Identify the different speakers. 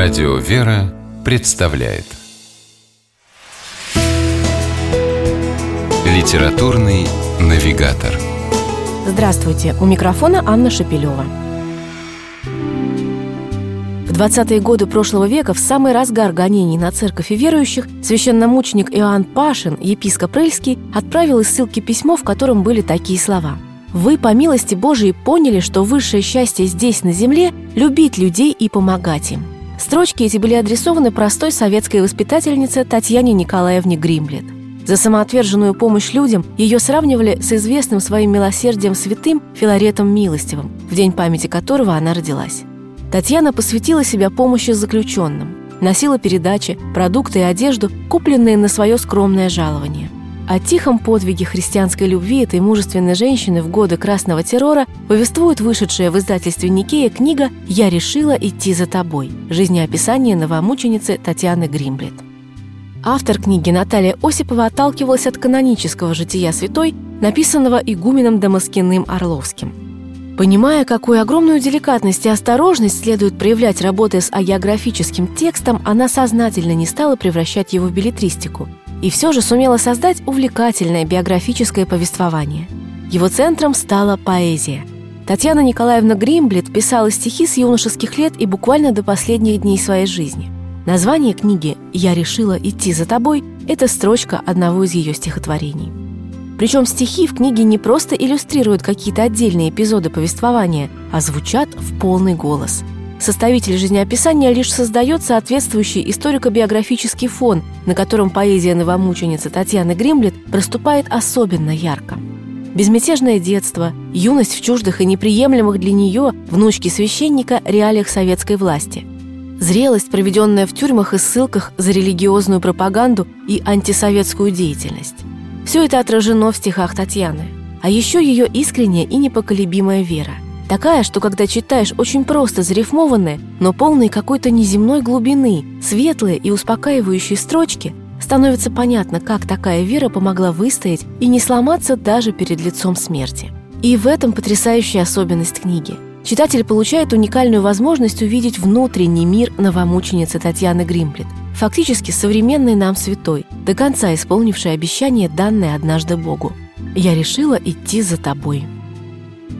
Speaker 1: Радио «Вера» представляет Литературный навигатор
Speaker 2: Здравствуйте! У микрофона Анна Шапилева. В 20-е годы прошлого века, в самый разгар гонений на церковь и верующих, священномученик Иоанн Пашин, епископ Рыльский, отправил из ссылки письмо, в котором были такие слова – вы, по милости Божией, поняли, что высшее счастье здесь, на земле, любить людей и помогать им. Строчки эти были адресованы простой советской воспитательнице Татьяне Николаевне Гримблет. За самоотверженную помощь людям ее сравнивали с известным своим милосердием святым Филаретом Милостивым, в день памяти которого она родилась. Татьяна посвятила себя помощи заключенным, носила передачи, продукты и одежду, купленные на свое скромное жалование – о тихом подвиге христианской любви этой мужественной женщины в годы Красного террора повествует вышедшая в издательстве Никея книга «Я решила идти за тобой» – жизнеописание новомученицы Татьяны Гримблет. Автор книги Наталья Осипова отталкивалась от канонического жития святой, написанного игуменом Дамаскиным Орловским. Понимая, какую огромную деликатность и осторожность следует проявлять, работая с агеографическим текстом, она сознательно не стала превращать его в билетристику – и все же сумела создать увлекательное биографическое повествование. Его центром стала поэзия. Татьяна Николаевна Гримблет писала стихи с юношеских лет и буквально до последних дней своей жизни. Название книги «Я решила идти за тобой» – это строчка одного из ее стихотворений. Причем стихи в книге не просто иллюстрируют какие-то отдельные эпизоды повествования, а звучат в полный голос – Составитель жизнеописания лишь создает соответствующий историко-биографический фон, на котором поэзия новомученицы Татьяны Гримблет проступает особенно ярко. Безмятежное детство, юность в чуждых и неприемлемых для нее, внучки священника, реалиях советской власти. Зрелость, проведенная в тюрьмах и ссылках за религиозную пропаганду и антисоветскую деятельность. Все это отражено в стихах Татьяны. А еще ее искренняя и непоколебимая вера – Такая, что когда читаешь очень просто зарифмованные, но полные какой-то неземной глубины, светлые и успокаивающие строчки, становится понятно, как такая вера помогла выстоять и не сломаться даже перед лицом смерти. И в этом потрясающая особенность книги. Читатель получает уникальную возможность увидеть внутренний мир новомученицы Татьяны Гримплет, фактически современной нам святой, до конца исполнившей обещание, данное однажды Богу. «Я решила идти за тобой».